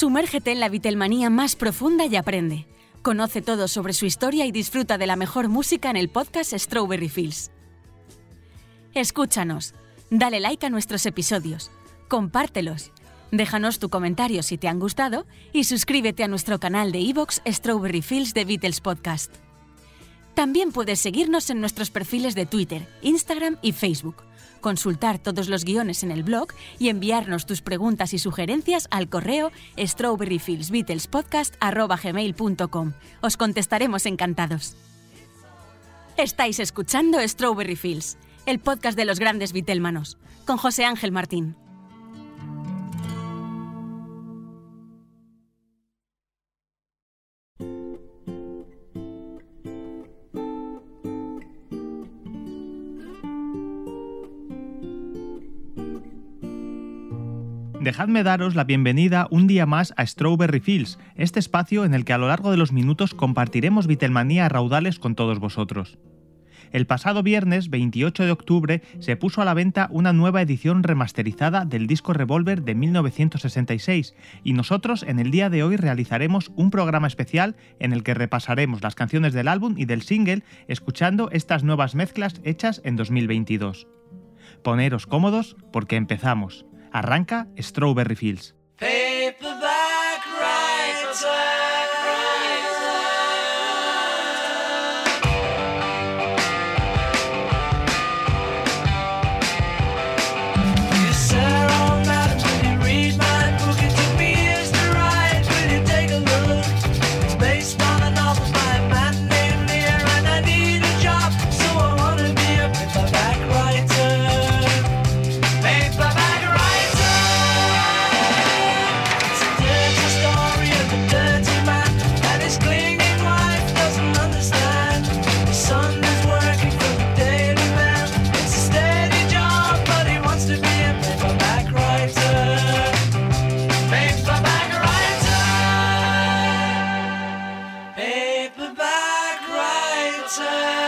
Sumérgete en la Beatlemanía más profunda y aprende. Conoce todo sobre su historia y disfruta de la mejor música en el podcast Strawberry Fields. Escúchanos, dale like a nuestros episodios, compártelos, déjanos tu comentario si te han gustado y suscríbete a nuestro canal de iVoox Strawberry Fields de Beatles Podcast. También puedes seguirnos en nuestros perfiles de Twitter, Instagram y Facebook consultar todos los guiones en el blog y enviarnos tus preguntas y sugerencias al correo strawberryfieldsbeatlespodcast.com. Os contestaremos encantados. Estáis escuchando Strawberry Fields, el podcast de los grandes Beatlemanos, con José Ángel Martín. Dejadme daros la bienvenida un día más a Strawberry Fields, este espacio en el que a lo largo de los minutos compartiremos Vitelmanía raudales con todos vosotros. El pasado viernes 28 de octubre se puso a la venta una nueva edición remasterizada del disco Revolver de 1966 y nosotros en el día de hoy realizaremos un programa especial en el que repasaremos las canciones del álbum y del single escuchando estas nuevas mezclas hechas en 2022. Poneros cómodos porque empezamos. Arranca Strawberry Fields. outside.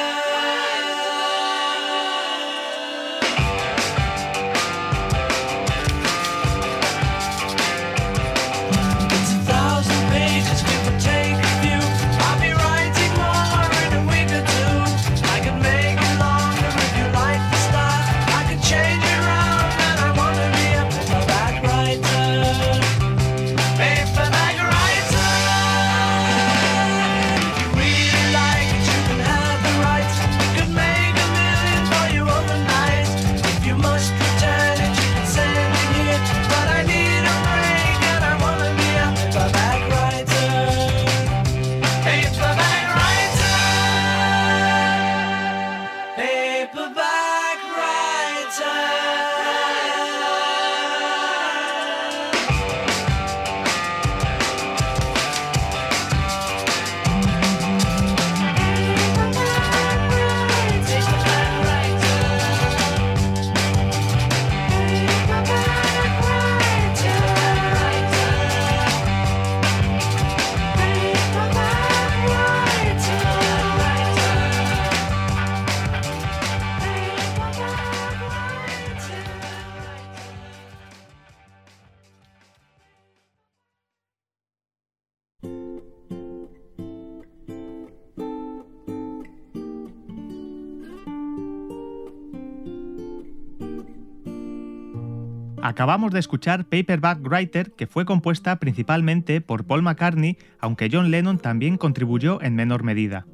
Acabamos de escuchar Paperback Writer, que fue compuesta principalmente por Paul McCartney, aunque John Lennon también contribuyó en menor medida.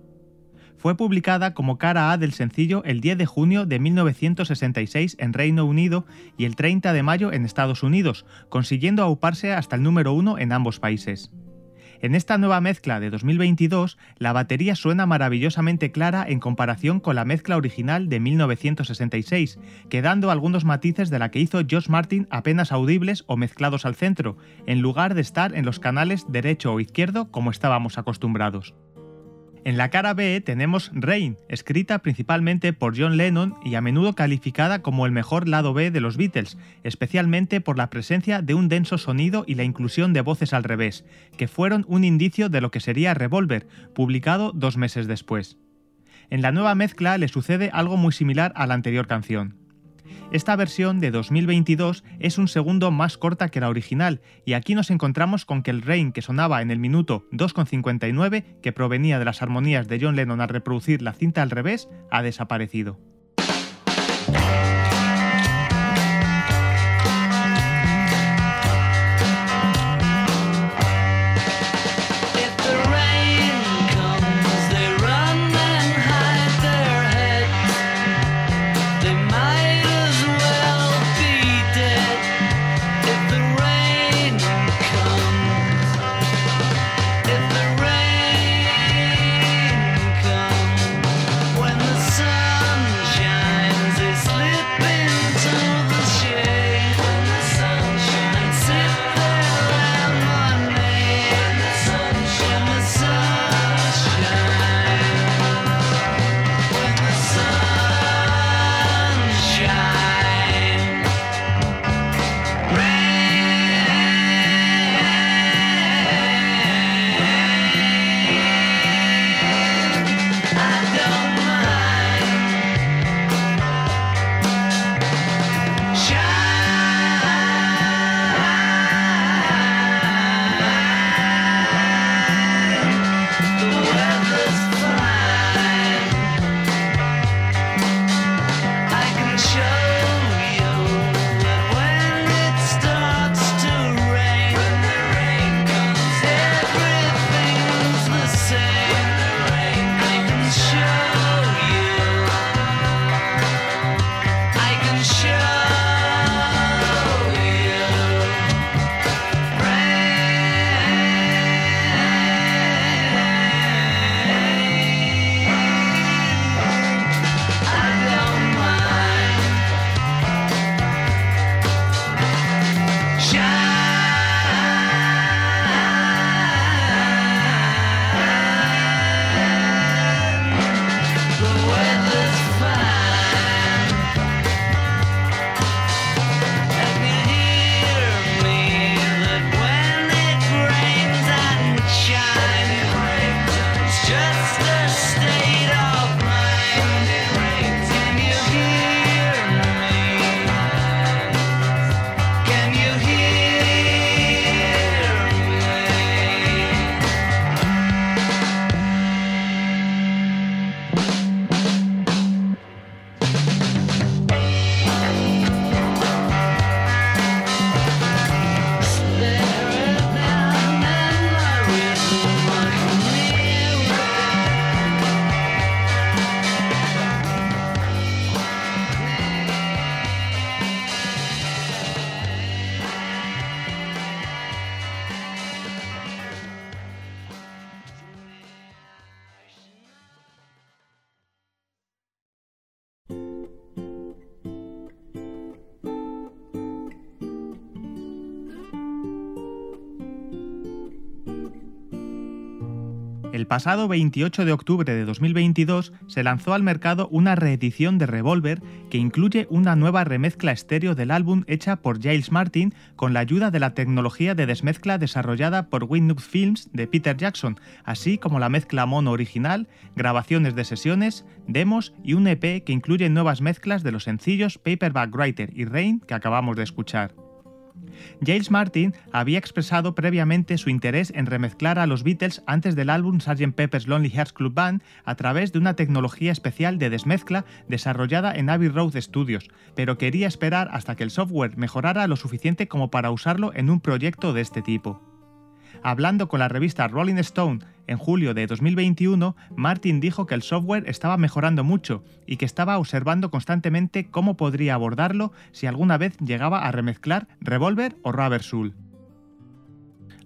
Fue publicada como cara A del sencillo el 10 de junio de 1966 en Reino Unido y el 30 de mayo en Estados Unidos, consiguiendo auparse hasta el número uno en ambos países. En esta nueva mezcla de 2022, la batería suena maravillosamente clara en comparación con la mezcla original de 1966, quedando algunos matices de la que hizo Josh Martin apenas audibles o mezclados al centro, en lugar de estar en los canales derecho o izquierdo como estábamos acostumbrados. En la cara B tenemos Rain, escrita principalmente por John Lennon y a menudo calificada como el mejor lado B de los Beatles, especialmente por la presencia de un denso sonido y la inclusión de voces al revés, que fueron un indicio de lo que sería Revolver, publicado dos meses después. En la nueva mezcla le sucede algo muy similar a la anterior canción. Esta versión de 2022 es un segundo más corta que la original y aquí nos encontramos con que el Rain que sonaba en el minuto 2,59 que provenía de las armonías de John Lennon al reproducir la cinta al revés ha desaparecido. Pasado 28 de octubre de 2022 se lanzó al mercado una reedición de Revolver que incluye una nueva remezcla estéreo del álbum hecha por Giles Martin con la ayuda de la tecnología de desmezcla desarrollada por Windows Films de Peter Jackson, así como la mezcla mono original, grabaciones de sesiones, demos y un EP que incluye nuevas mezclas de los sencillos Paperback Writer y Rain que acabamos de escuchar. Giles Martin había expresado previamente su interés en remezclar a los Beatles antes del álbum Sgt. Pepper's Lonely Hearts Club Band a través de una tecnología especial de desmezcla desarrollada en Abbey Road Studios, pero quería esperar hasta que el software mejorara lo suficiente como para usarlo en un proyecto de este tipo. Hablando con la revista Rolling Stone en julio de 2021, Martin dijo que el software estaba mejorando mucho y que estaba observando constantemente cómo podría abordarlo si alguna vez llegaba a remezclar Revolver o Rubber Soul.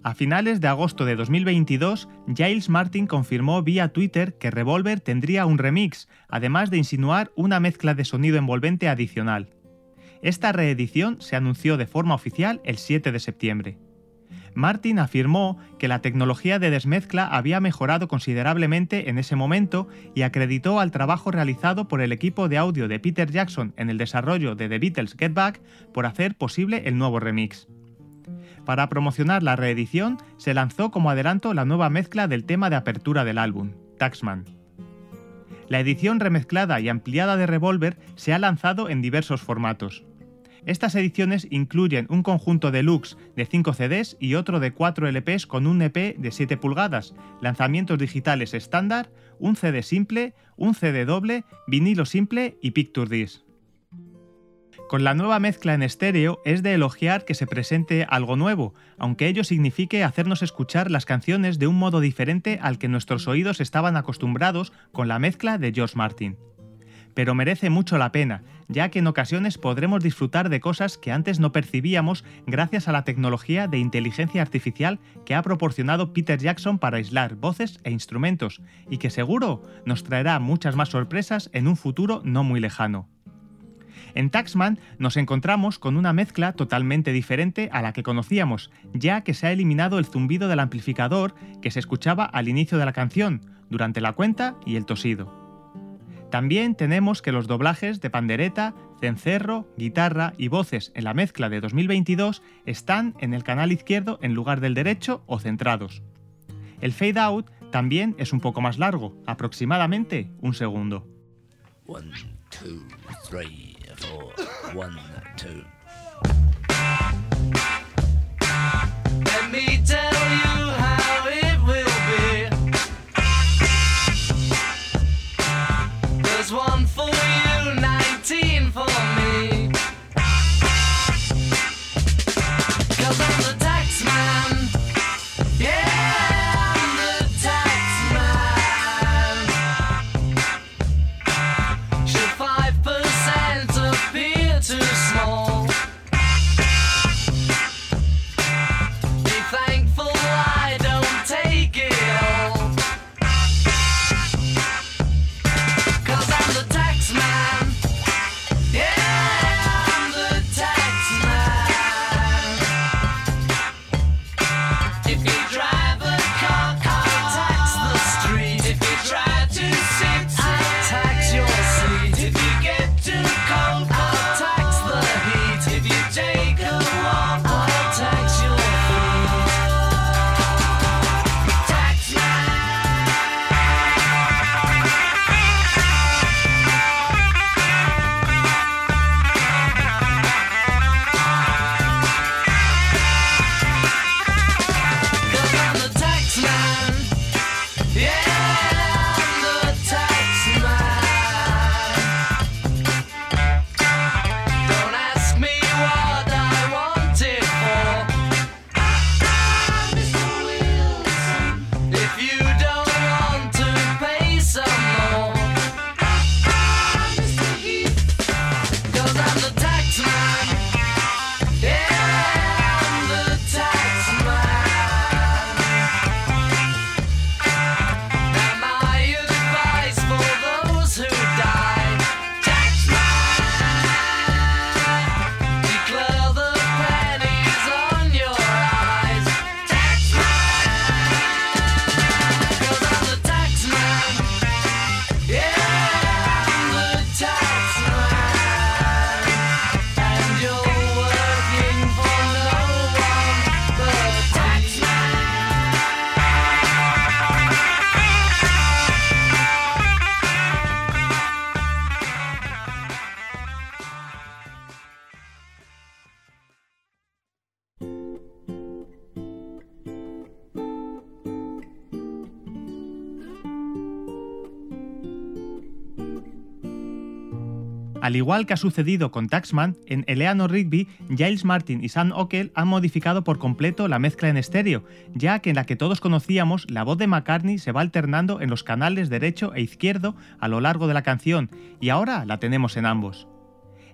A finales de agosto de 2022, Giles Martin confirmó vía Twitter que Revolver tendría un remix, además de insinuar una mezcla de sonido envolvente adicional. Esta reedición se anunció de forma oficial el 7 de septiembre. Martin afirmó que la tecnología de desmezcla había mejorado considerablemente en ese momento y acreditó al trabajo realizado por el equipo de audio de Peter Jackson en el desarrollo de The Beatles Get Back por hacer posible el nuevo remix. Para promocionar la reedición, se lanzó como adelanto la nueva mezcla del tema de apertura del álbum, Taxman. La edición remezclada y ampliada de Revolver se ha lanzado en diversos formatos. Estas ediciones incluyen un conjunto deluxe de 5 CDs y otro de 4 LPs con un EP de 7 pulgadas, lanzamientos digitales estándar, un CD simple, un CD doble, vinilo simple y Picture Disc. Con la nueva mezcla en estéreo es de elogiar que se presente algo nuevo, aunque ello signifique hacernos escuchar las canciones de un modo diferente al que nuestros oídos estaban acostumbrados con la mezcla de George Martin pero merece mucho la pena, ya que en ocasiones podremos disfrutar de cosas que antes no percibíamos gracias a la tecnología de inteligencia artificial que ha proporcionado Peter Jackson para aislar voces e instrumentos, y que seguro nos traerá muchas más sorpresas en un futuro no muy lejano. En Taxman nos encontramos con una mezcla totalmente diferente a la que conocíamos, ya que se ha eliminado el zumbido del amplificador que se escuchaba al inicio de la canción, durante la cuenta y el tosido. También tenemos que los doblajes de pandereta, cencerro, guitarra y voces en la mezcla de 2022 están en el canal izquierdo en lugar del derecho o centrados. El fade out también es un poco más largo, aproximadamente un segundo. Igual que ha sucedido con Taxman, en Eleanor Rigby, Giles Martin y Sam Ockel han modificado por completo la mezcla en estéreo, ya que en la que todos conocíamos, la voz de McCartney se va alternando en los canales derecho e izquierdo a lo largo de la canción, y ahora la tenemos en ambos.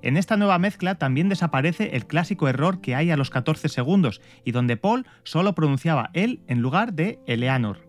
En esta nueva mezcla también desaparece el clásico error que hay a los 14 segundos, y donde Paul solo pronunciaba él en lugar de Eleanor.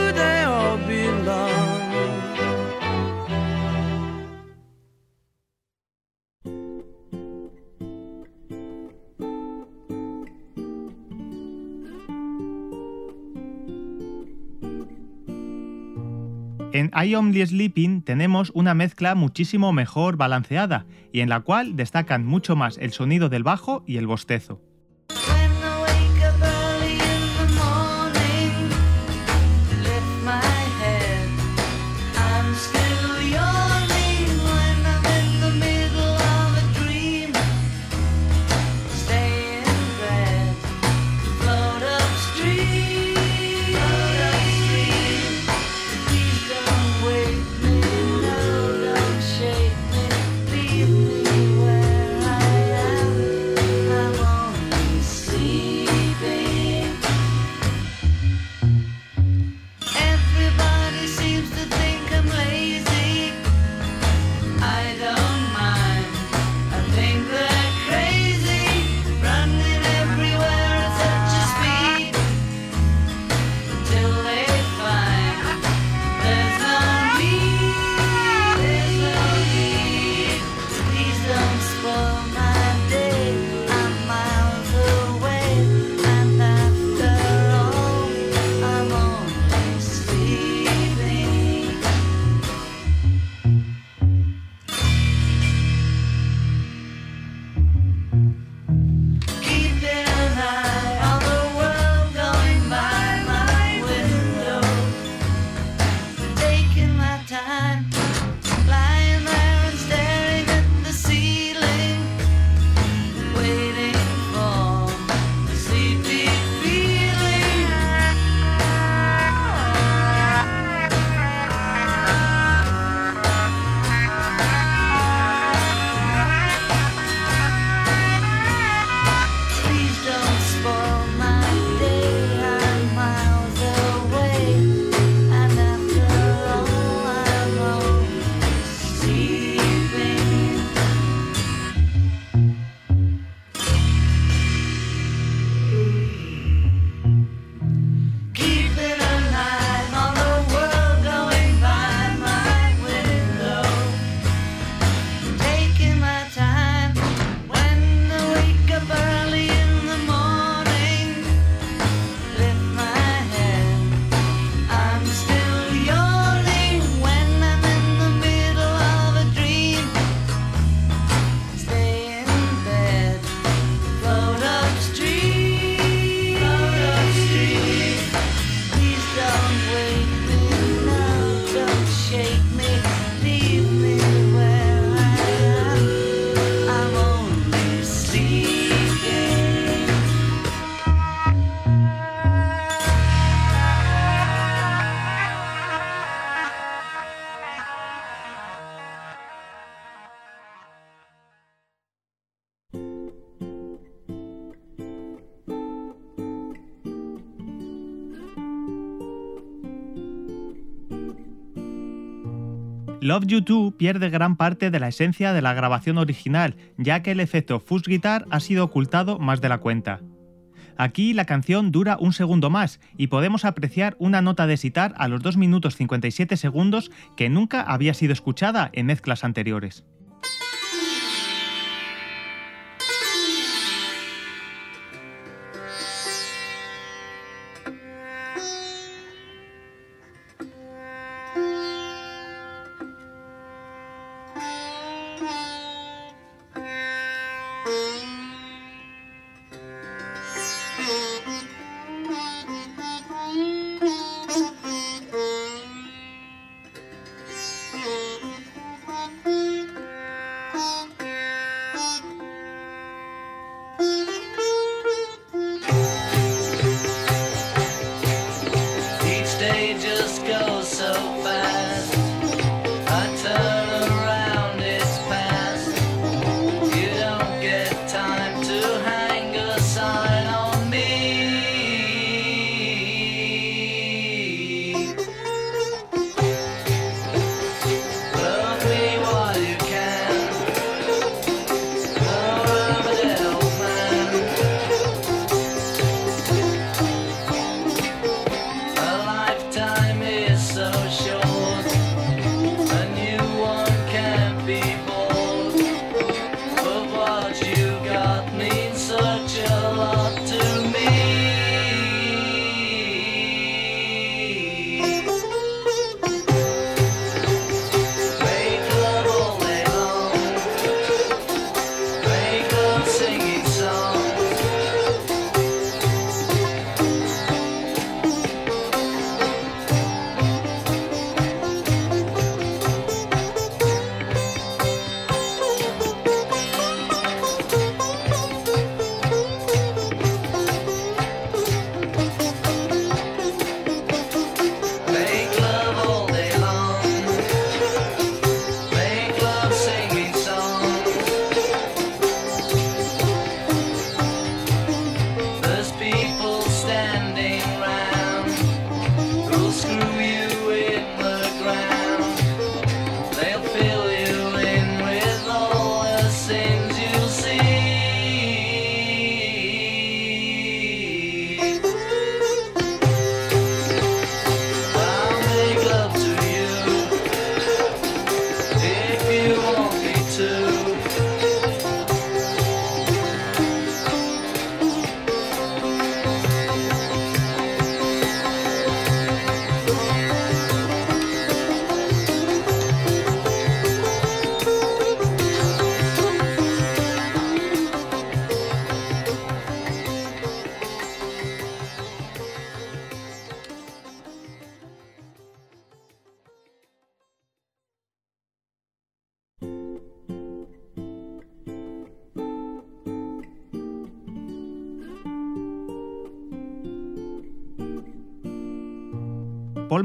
En I Only Sleeping tenemos una mezcla muchísimo mejor balanceada y en la cual destacan mucho más el sonido del bajo y el bostezo. Love You Too pierde gran parte de la esencia de la grabación original, ya que el efecto fuzz guitar ha sido ocultado más de la cuenta. Aquí la canción dura un segundo más y podemos apreciar una nota de sitar a los 2 minutos 57 segundos que nunca había sido escuchada en mezclas anteriores.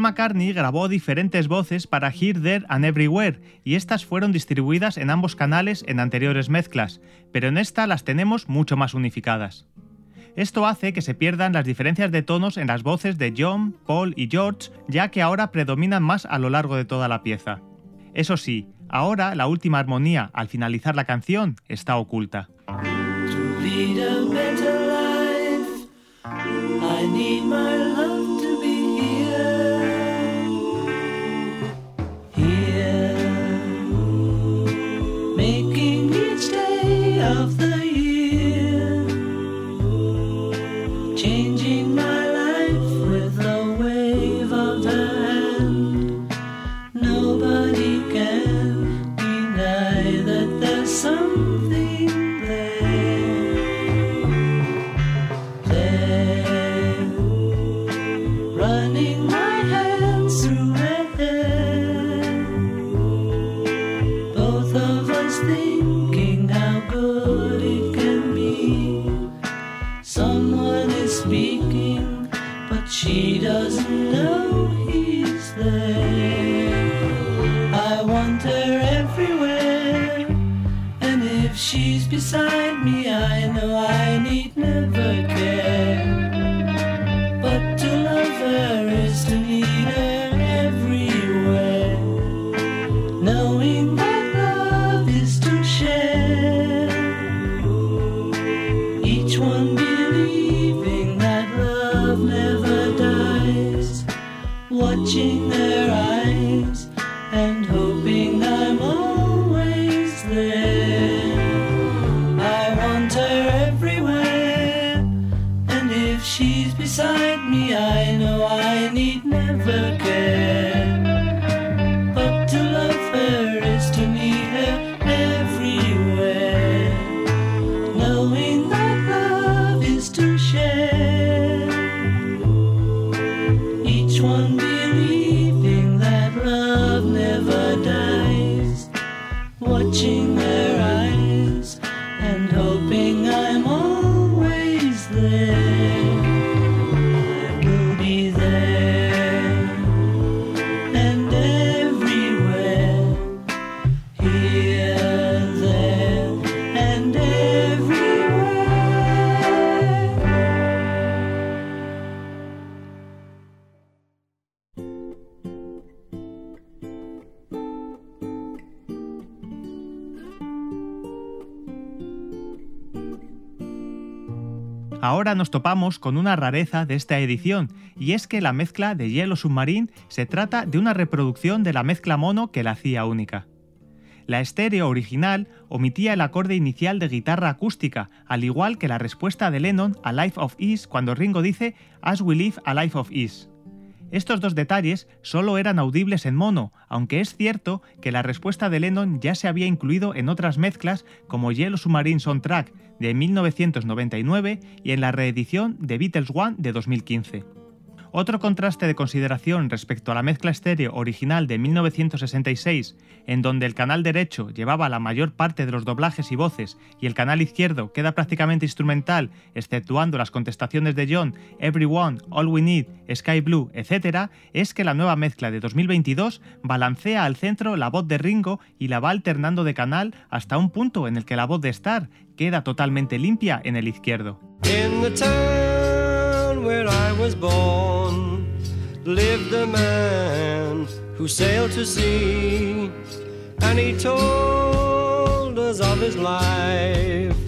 McCartney grabó diferentes voces para Here, There and Everywhere y estas fueron distribuidas en ambos canales en anteriores mezclas, pero en esta las tenemos mucho más unificadas. Esto hace que se pierdan las diferencias de tonos en las voces de John, Paul y George, ya que ahora predominan más a lo largo de toda la pieza. Eso sí, ahora la última armonía al finalizar la canción está oculta. never care. Topamos con una rareza de esta edición, y es que la mezcla de Yellow Submarine se trata de una reproducción de la mezcla mono que la hacía única. La estéreo original omitía el acorde inicial de guitarra acústica, al igual que la respuesta de Lennon a Life of Ease cuando Ringo dice As we live a life of ease. Estos dos detalles solo eran audibles en mono, aunque es cierto que la respuesta de Lennon ya se había incluido en otras mezclas como Yellow Submarine Soundtrack de 1999 y en la reedición de Beatles One de 2015. Otro contraste de consideración respecto a la mezcla estéreo original de 1966, en donde el canal derecho llevaba la mayor parte de los doblajes y voces y el canal izquierdo queda prácticamente instrumental, exceptuando las contestaciones de John, Everyone, All We Need, Sky Blue, etc., es que la nueva mezcla de 2022 balancea al centro la voz de Ringo y la va alternando de canal hasta un punto en el que la voz de Star queda totalmente limpia en el izquierdo. Where I was born lived a man who sailed to sea, and he told us of his life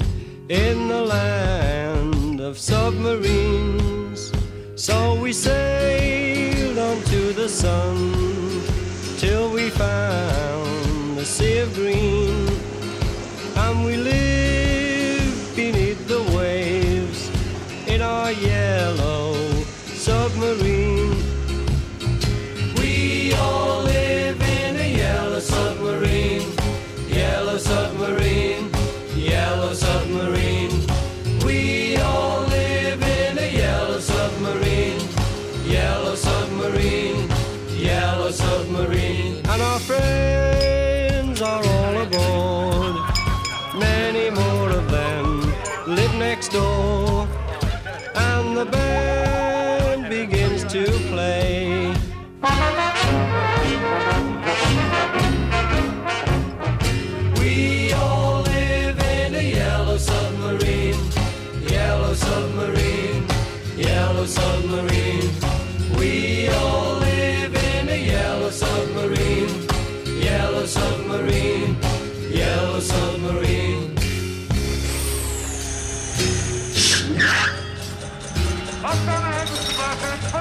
in the land of submarines. So we sailed on to the sun till we found the sea of green, As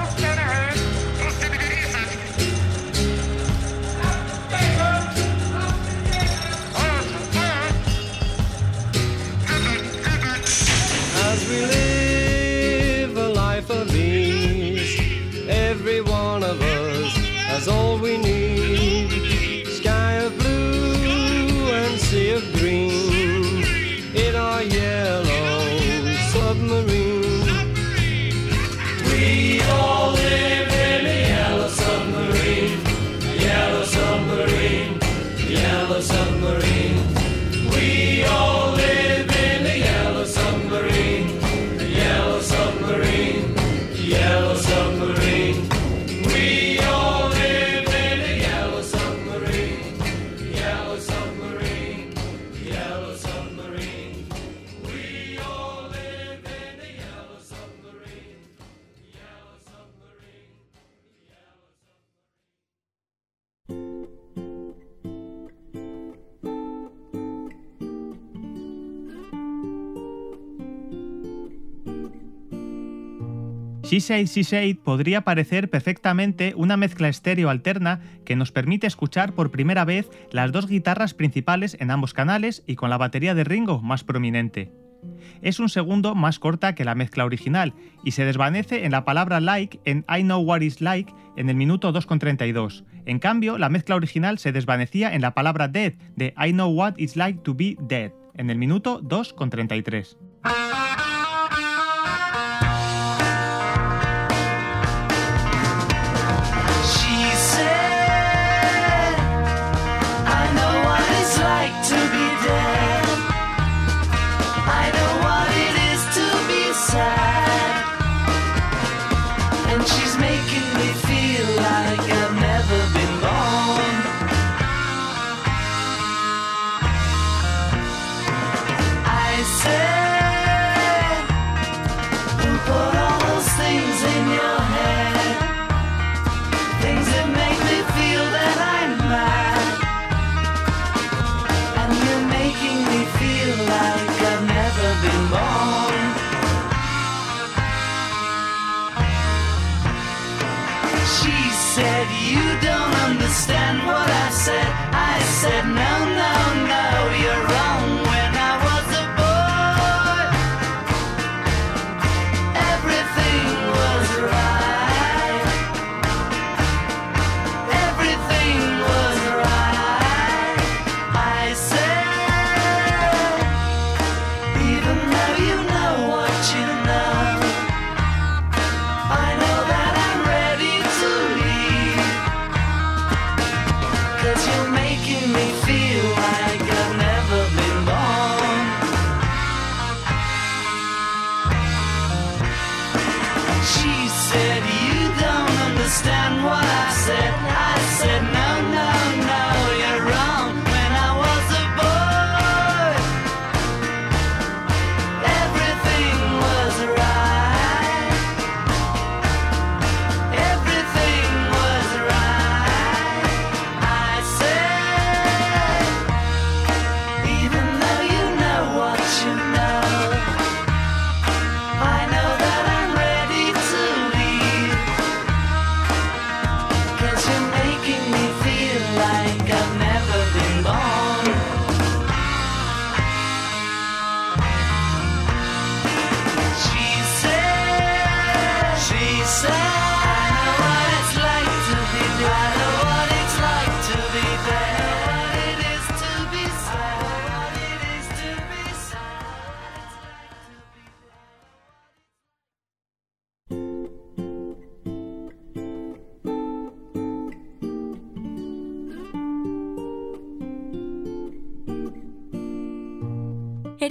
668 podría parecer perfectamente una mezcla estéreo alterna que nos permite escuchar por primera vez las dos guitarras principales en ambos canales y con la batería de Ringo más prominente. Es un segundo más corta que la mezcla original y se desvanece en la palabra like en I Know What Is Like en el minuto 2.32. En cambio, la mezcla original se desvanecía en la palabra dead de I Know What It's Like to Be Dead en el minuto 2.33.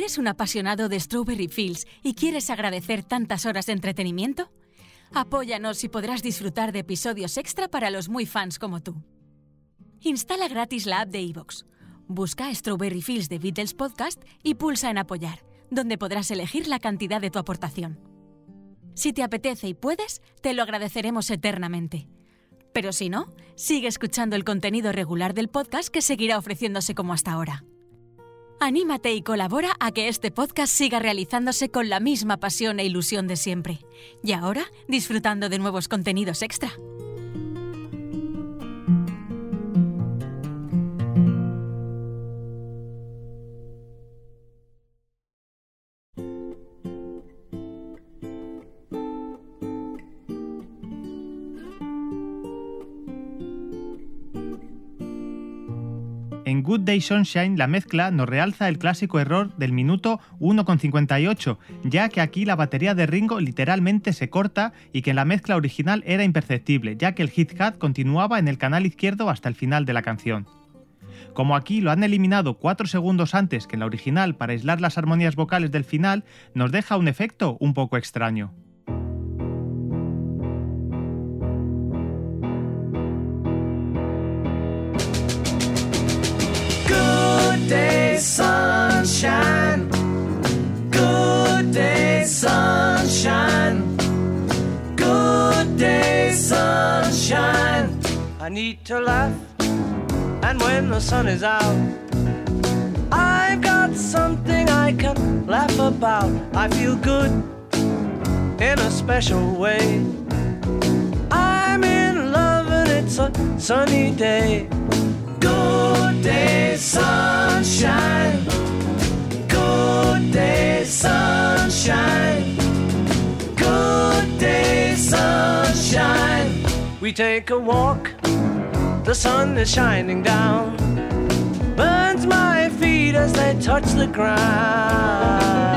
¿Eres un apasionado de Strawberry Fields y quieres agradecer tantas horas de entretenimiento? Apóyanos y podrás disfrutar de episodios extra para los muy fans como tú. Instala gratis la app de iVoox. Busca Strawberry Fields de Beatles Podcast y pulsa en Apoyar, donde podrás elegir la cantidad de tu aportación. Si te apetece y puedes, te lo agradeceremos eternamente. Pero si no, sigue escuchando el contenido regular del podcast que seguirá ofreciéndose como hasta ahora. Anímate y colabora a que este podcast siga realizándose con la misma pasión e ilusión de siempre. Y ahora, disfrutando de nuevos contenidos extra. En Good Day Sunshine la mezcla nos realza el clásico error del minuto 1,58, ya que aquí la batería de Ringo literalmente se corta y que en la mezcla original era imperceptible, ya que el hit-hat continuaba en el canal izquierdo hasta el final de la canción. Como aquí lo han eliminado 4 segundos antes que en la original para aislar las armonías vocales del final, nos deja un efecto un poco extraño. Day, sunshine. Good day, sunshine. Good day, sunshine. I need to laugh, and when the sun is out, I've got something I can laugh about. I feel good in a special way. I'm in love, and it's a sunny day. Good day, sunshine. Good day, sunshine. Good day, sunshine. We take a walk, the sun is shining down. Burns my feet as they touch the ground.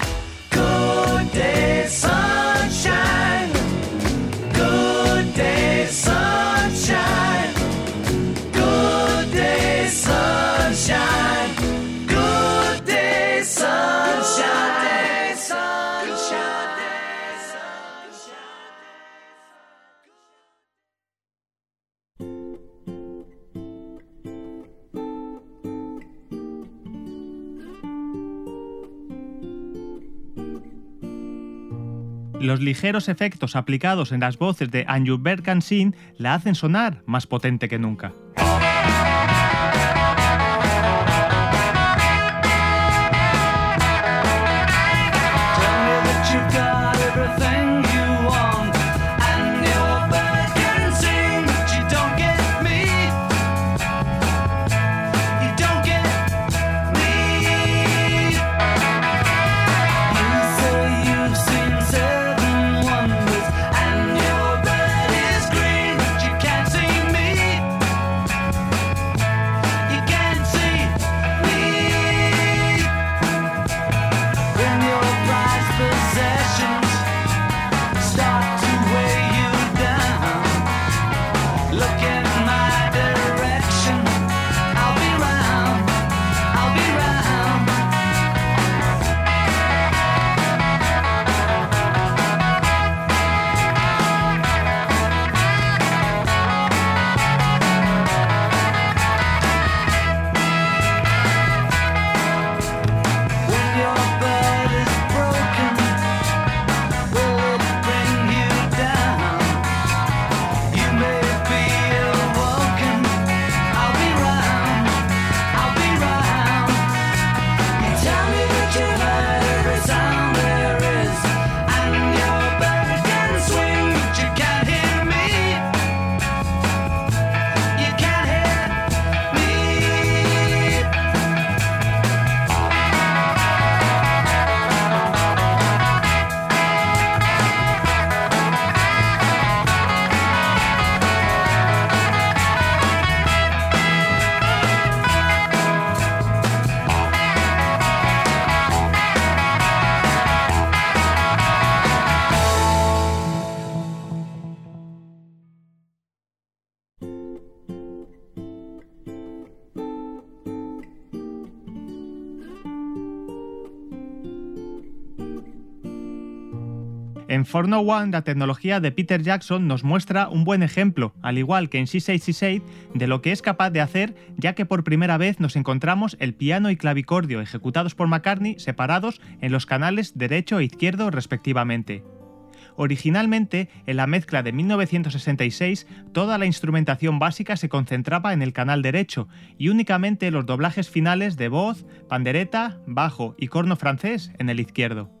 Los ligeros efectos aplicados en las voces de Andrew Berkansin la hacen sonar más potente que nunca. For No One, la tecnología de Peter Jackson nos muestra un buen ejemplo, al igual que en She Said de lo que es capaz de hacer, ya que por primera vez nos encontramos el piano y clavicordio ejecutados por McCartney separados en los canales derecho e izquierdo respectivamente. Originalmente, en la mezcla de 1966, toda la instrumentación básica se concentraba en el canal derecho y únicamente los doblajes finales de voz, pandereta, bajo y corno francés en el izquierdo.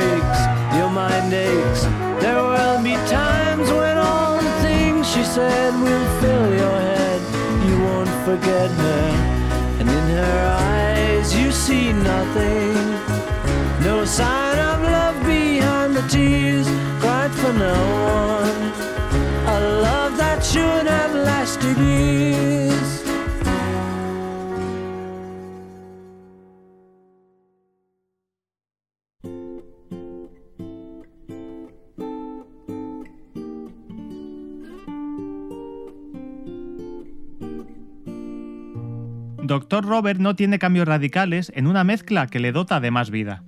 forget her, and in her eyes you see nothing. No sign of love behind the tears cried for no one. A love that should have lasted years. Dr. Robert no tiene cambios radicales en una mezcla que le dota de más vida.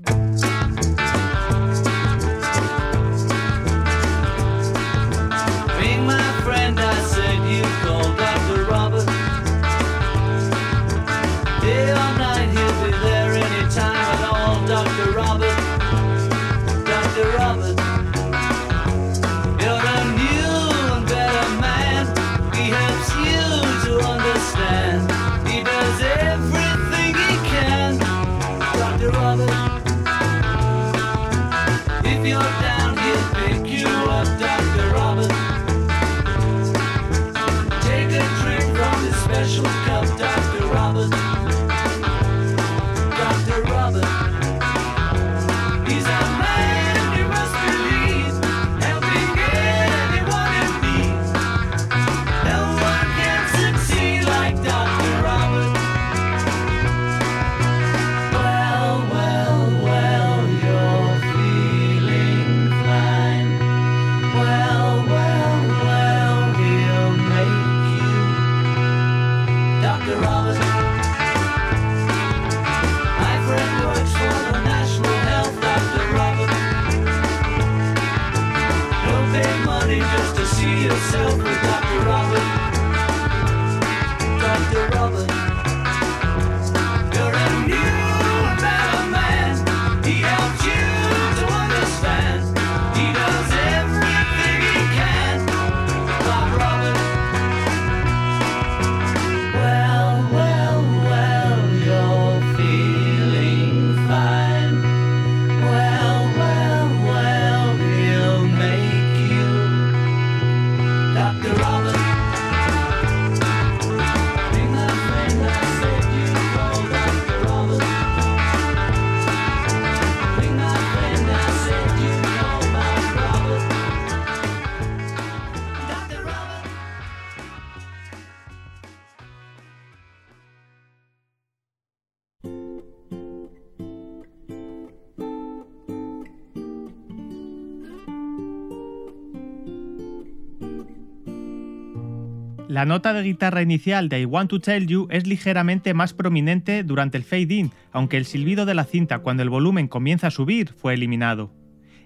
La nota de guitarra inicial de I Want to Tell You es ligeramente más prominente durante el fade-in, aunque el silbido de la cinta cuando el volumen comienza a subir fue eliminado.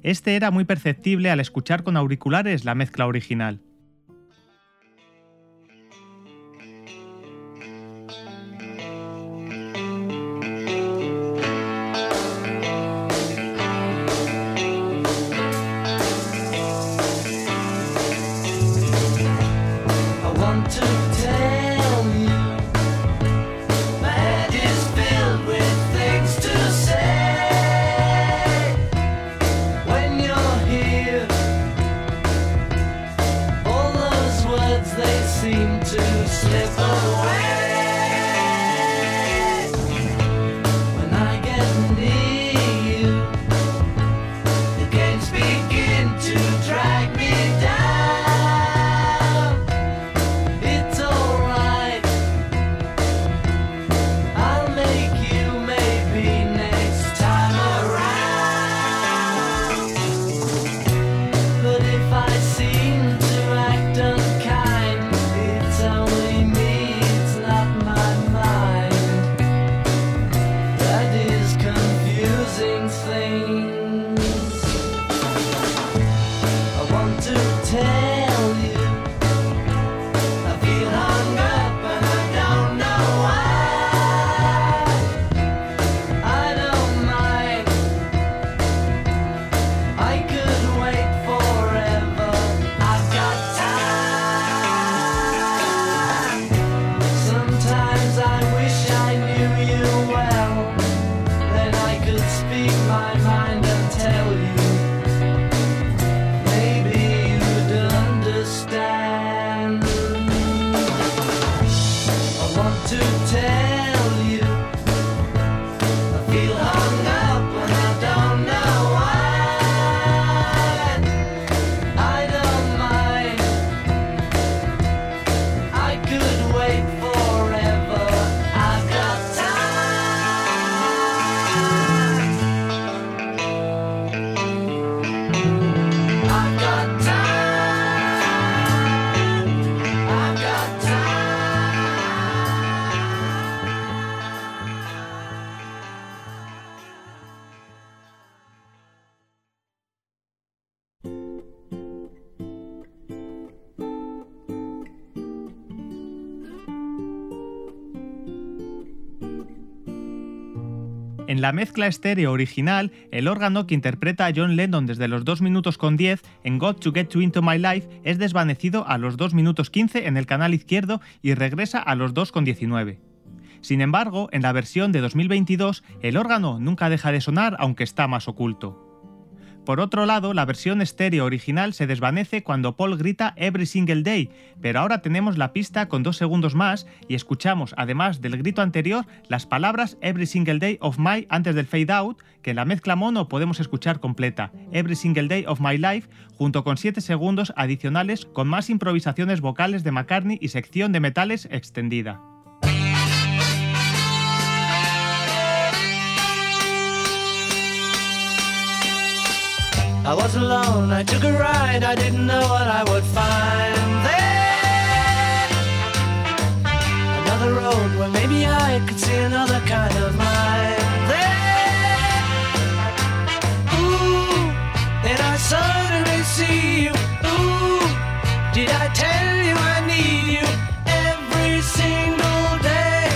Este era muy perceptible al escuchar con auriculares la mezcla original. En la mezcla estéreo original, el órgano que interpreta a John Lennon desde los 2 minutos con 10 en Got to Get You Into My Life es desvanecido a los 2 minutos 15 en el canal izquierdo y regresa a los 2 con 19. Sin embargo, en la versión de 2022, el órgano nunca deja de sonar aunque está más oculto. Por otro lado, la versión estéreo original se desvanece cuando Paul grita Every Single Day, pero ahora tenemos la pista con dos segundos más y escuchamos, además del grito anterior, las palabras Every Single Day of My antes del fade out, que en la mezcla mono podemos escuchar completa, Every Single Day of My Life, junto con 7 segundos adicionales con más improvisaciones vocales de McCartney y sección de metales extendida. I was alone, I took a ride, I didn't know what I would find there. Another road where maybe I could see another kind of mind there. Ooh, then I suddenly see you. Ooh, did I tell you I need you every single day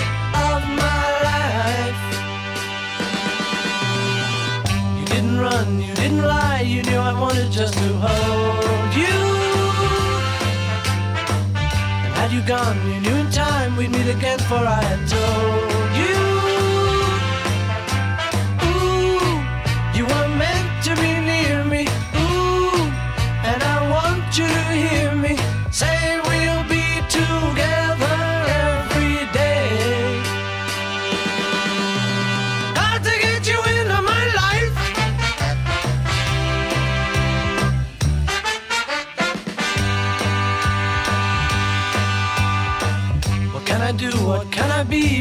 of my life? You didn't run, you didn't lie, you knew I wanted just to hold you. And had you gone, you knew in time we'd meet again, for I had told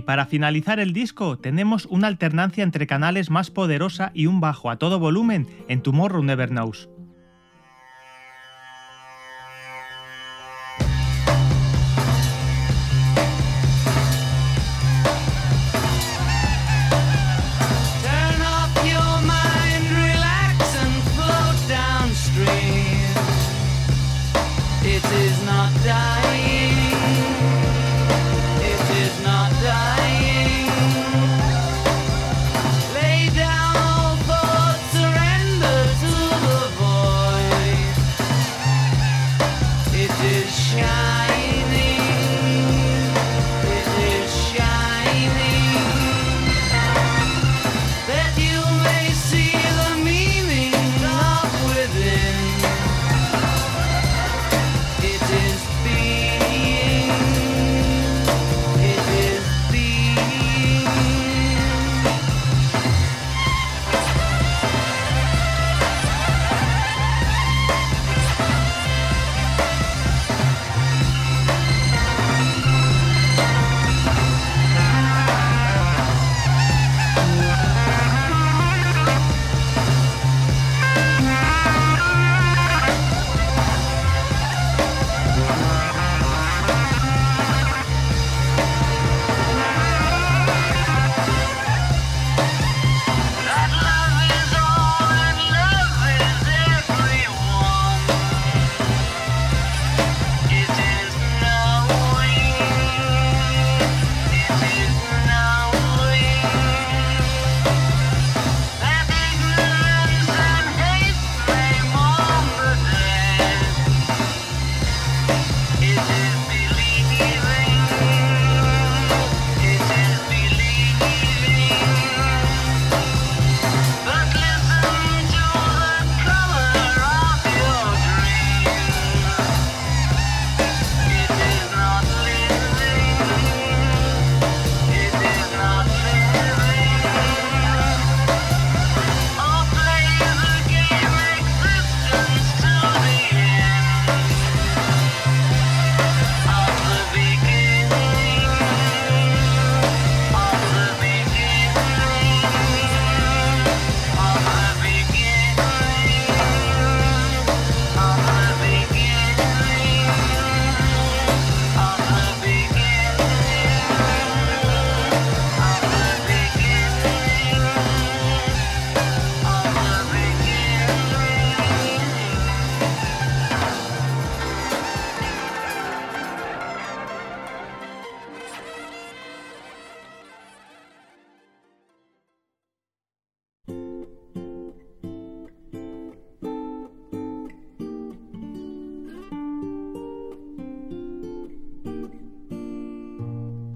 Y para finalizar el disco tenemos una alternancia entre canales más poderosa y un bajo a todo volumen en Tomorrow Never Knows.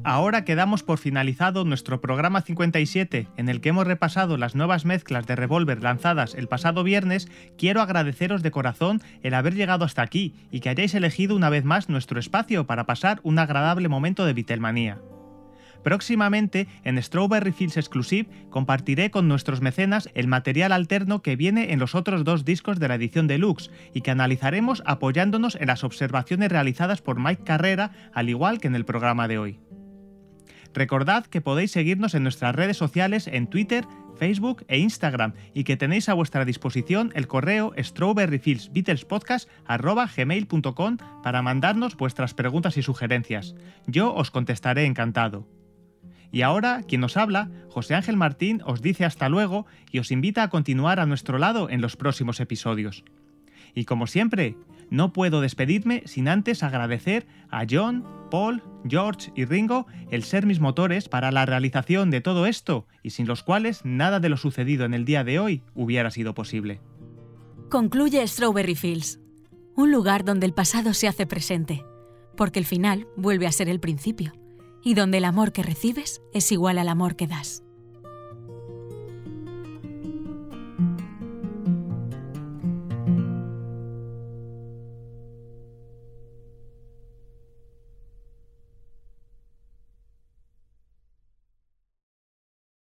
Ahora que damos por finalizado nuestro programa 57, en el que hemos repasado las nuevas mezclas de Revolver lanzadas el pasado viernes, quiero agradeceros de corazón el haber llegado hasta aquí y que hayáis elegido una vez más nuestro espacio para pasar un agradable momento de Beatlemanía. Próximamente, en Strawberry Fields Exclusive, compartiré con nuestros mecenas el material alterno que viene en los otros dos discos de la edición deluxe y que analizaremos apoyándonos en las observaciones realizadas por Mike Carrera, al igual que en el programa de hoy. Recordad que podéis seguirnos en nuestras redes sociales en Twitter, Facebook e Instagram y que tenéis a vuestra disposición el correo strawberryfieldsbeatlespodcast.gmail.com para mandarnos vuestras preguntas y sugerencias. Yo os contestaré encantado. Y ahora, quien nos habla, José Ángel Martín, os dice hasta luego y os invita a continuar a nuestro lado en los próximos episodios. Y como siempre, no puedo despedirme sin antes agradecer a John, Paul, George y Ringo el ser mis motores para la realización de todo esto y sin los cuales nada de lo sucedido en el día de hoy hubiera sido posible. Concluye Strawberry Fields, un lugar donde el pasado se hace presente, porque el final vuelve a ser el principio, y donde el amor que recibes es igual al amor que das.